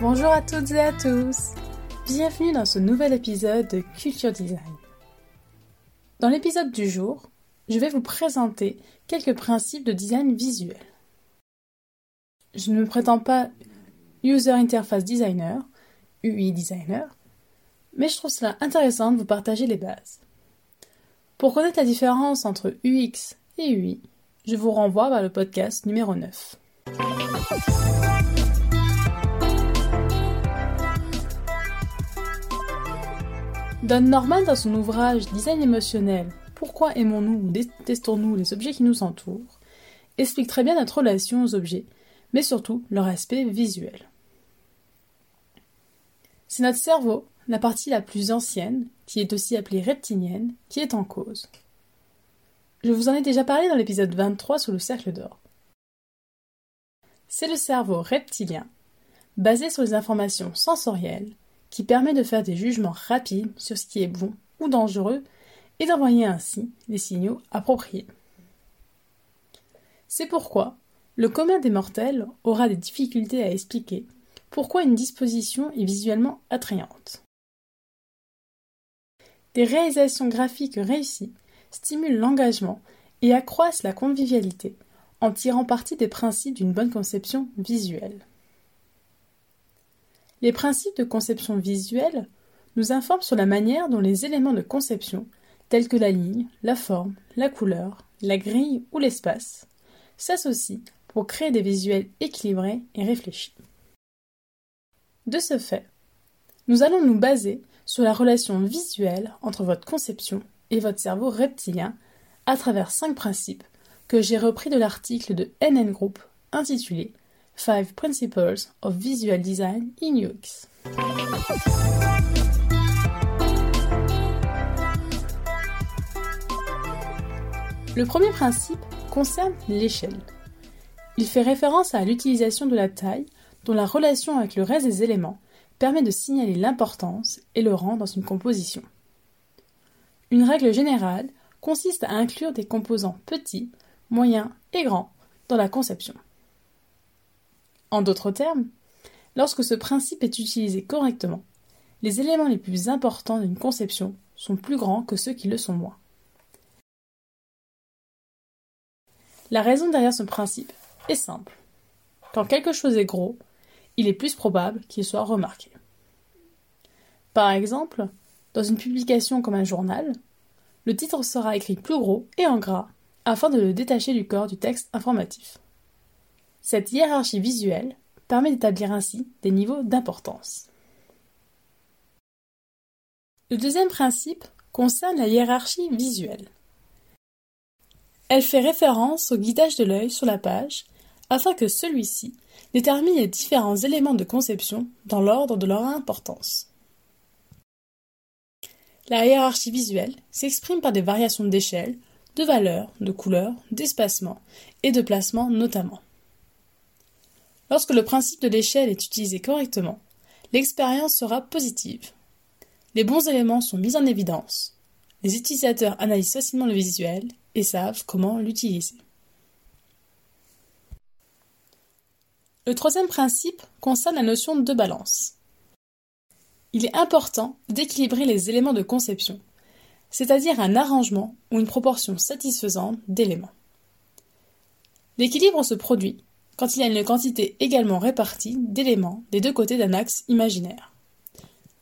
Bonjour à toutes et à tous Bienvenue dans ce nouvel épisode de Culture Design. Dans l'épisode du jour, je vais vous présenter quelques principes de design visuel. Je ne me prétends pas User Interface Designer, UI Designer, mais je trouve cela intéressant de vous partager les bases. Pour connaître la différence entre UX et UI, je vous renvoie vers le podcast numéro 9. Don Norman, dans son ouvrage Design émotionnel, Pourquoi aimons-nous ou détestons-nous les objets qui nous entourent, explique très bien notre relation aux objets, mais surtout leur aspect visuel. C'est notre cerveau, la partie la plus ancienne, qui est aussi appelée reptilienne, qui est en cause. Je vous en ai déjà parlé dans l'épisode 23 sur le cercle d'or. C'est le cerveau reptilien, basé sur les informations sensorielles, qui permet de faire des jugements rapides sur ce qui est bon ou dangereux et d'envoyer ainsi des signaux appropriés. C'est pourquoi le commun des mortels aura des difficultés à expliquer pourquoi une disposition est visuellement attrayante. Des réalisations graphiques réussies stimulent l'engagement et accroissent la convivialité en tirant parti des principes d'une bonne conception visuelle. Les principes de conception visuelle nous informent sur la manière dont les éléments de conception, tels que la ligne, la forme, la couleur, la grille ou l'espace, s'associent pour créer des visuels équilibrés et réfléchis. De ce fait, nous allons nous baser sur la relation visuelle entre votre conception et votre cerveau reptilien à travers cinq principes que j'ai repris de l'article de NN Group intitulé Five Principles of Visual Design in UX. Le premier principe concerne l'échelle. Il fait référence à l'utilisation de la taille dont la relation avec le reste des éléments permet de signaler l'importance et le rang dans une composition. Une règle générale consiste à inclure des composants petits, moyens et grands dans la conception. En d'autres termes, lorsque ce principe est utilisé correctement, les éléments les plus importants d'une conception sont plus grands que ceux qui le sont moins. La raison derrière ce principe est simple. Quand quelque chose est gros, il est plus probable qu'il soit remarqué. Par exemple, dans une publication comme un journal, le titre sera écrit plus gros et en gras afin de le détacher du corps du texte informatif. Cette hiérarchie visuelle permet d'établir ainsi des niveaux d'importance. Le deuxième principe concerne la hiérarchie visuelle. Elle fait référence au guidage de l'œil sur la page afin que celui-ci détermine les différents éléments de conception dans l'ordre de leur importance. La hiérarchie visuelle s'exprime par des variations d'échelle, de valeur, de couleur, d'espacement et de placement notamment. Lorsque le principe de l'échelle est utilisé correctement, l'expérience sera positive. Les bons éléments sont mis en évidence. Les utilisateurs analysent facilement le visuel et savent comment l'utiliser. Le troisième principe concerne la notion de balance. Il est important d'équilibrer les éléments de conception, c'est-à-dire un arrangement ou une proportion satisfaisante d'éléments. L'équilibre se produit quand il y a une quantité également répartie d'éléments des deux côtés d'un axe imaginaire,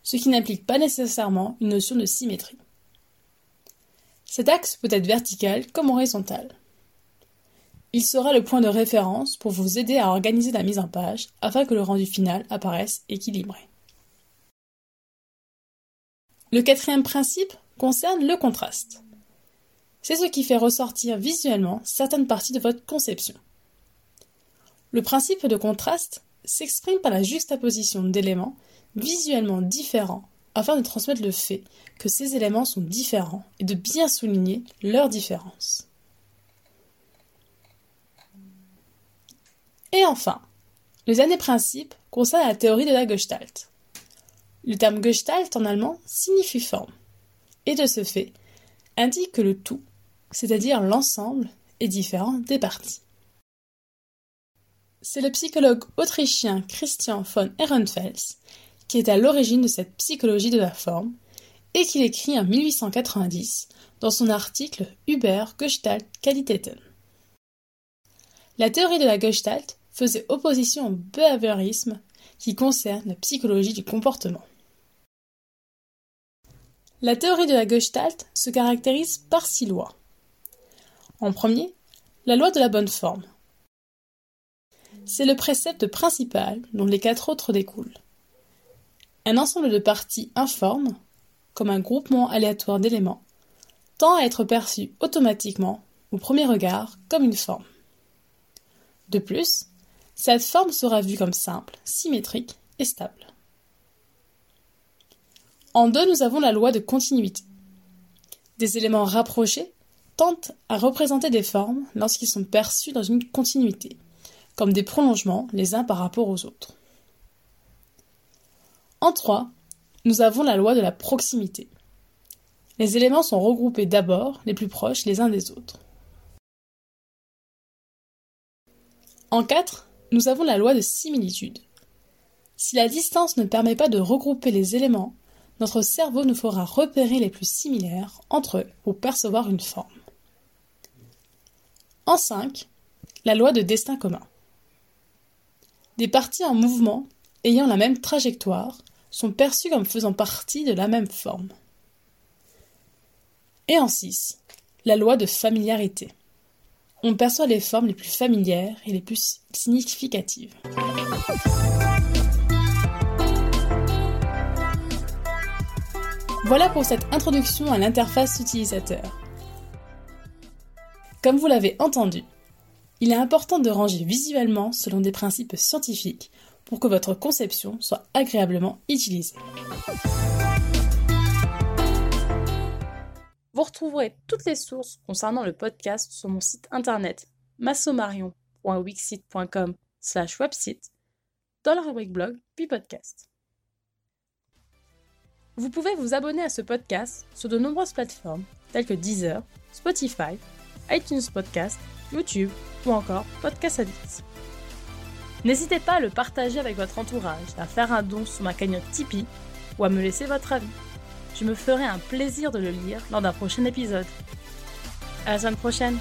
ce qui n'implique pas nécessairement une notion de symétrie. Cet axe peut être vertical comme horizontal. Il sera le point de référence pour vous aider à organiser la mise en page afin que le rendu final apparaisse équilibré. Le quatrième principe concerne le contraste. C'est ce qui fait ressortir visuellement certaines parties de votre conception. Le principe de contraste s'exprime par la juxtaposition d'éléments visuellement différents afin de transmettre le fait que ces éléments sont différents et de bien souligner leurs différences. Et enfin, le dernier principe concerne la théorie de la Gestalt. Le terme Gestalt en allemand signifie forme, et de ce fait, indique que le tout, c'est-à-dire l'ensemble, et différent des parties. C'est le psychologue autrichien Christian von Ehrenfels qui est à l'origine de cette psychologie de la forme et qu'il écrit en 1890 dans son article Über Gestalt Qualitäten. La théorie de la Gestalt faisait opposition au behaviorisme qui concerne la psychologie du comportement. La théorie de la Gestalt se caractérise par six lois. En premier, la loi de la bonne forme. C'est le précepte principal dont les quatre autres découlent. Un ensemble de parties informes, comme un groupement aléatoire d'éléments, tend à être perçu automatiquement, au premier regard, comme une forme. De plus, cette forme sera vue comme simple, symétrique et stable. En deux, nous avons la loi de continuité. Des éléments rapprochés tentent à représenter des formes lorsqu'ils sont perçus dans une continuité, comme des prolongements les uns par rapport aux autres. En trois, nous avons la loi de la proximité. Les éléments sont regroupés d'abord les plus proches les uns des autres. En quatre, nous avons la loi de similitude. Si la distance ne permet pas de regrouper les éléments, notre cerveau nous fera repérer les plus similaires entre eux pour percevoir une forme. En 5, la loi de destin commun. Des parties en mouvement ayant la même trajectoire sont perçues comme faisant partie de la même forme. Et en 6, la loi de familiarité on perçoit les formes les plus familières et les plus significatives. Voilà pour cette introduction à l'interface utilisateur. Comme vous l'avez entendu, il est important de ranger visuellement selon des principes scientifiques pour que votre conception soit agréablement utilisée. Vous retrouverez toutes les sources concernant le podcast sur mon site internet massomarion.wixit.com slash website dans la rubrique blog puis podcast. Vous pouvez vous abonner à ce podcast sur de nombreuses plateformes telles que Deezer, Spotify, iTunes Podcast, YouTube ou encore Podcast Addict. N'hésitez pas à le partager avec votre entourage, à faire un don sur ma cagnotte Tipeee ou à me laisser votre avis je me ferai un plaisir de le lire lors d'un prochain épisode. À la semaine prochaine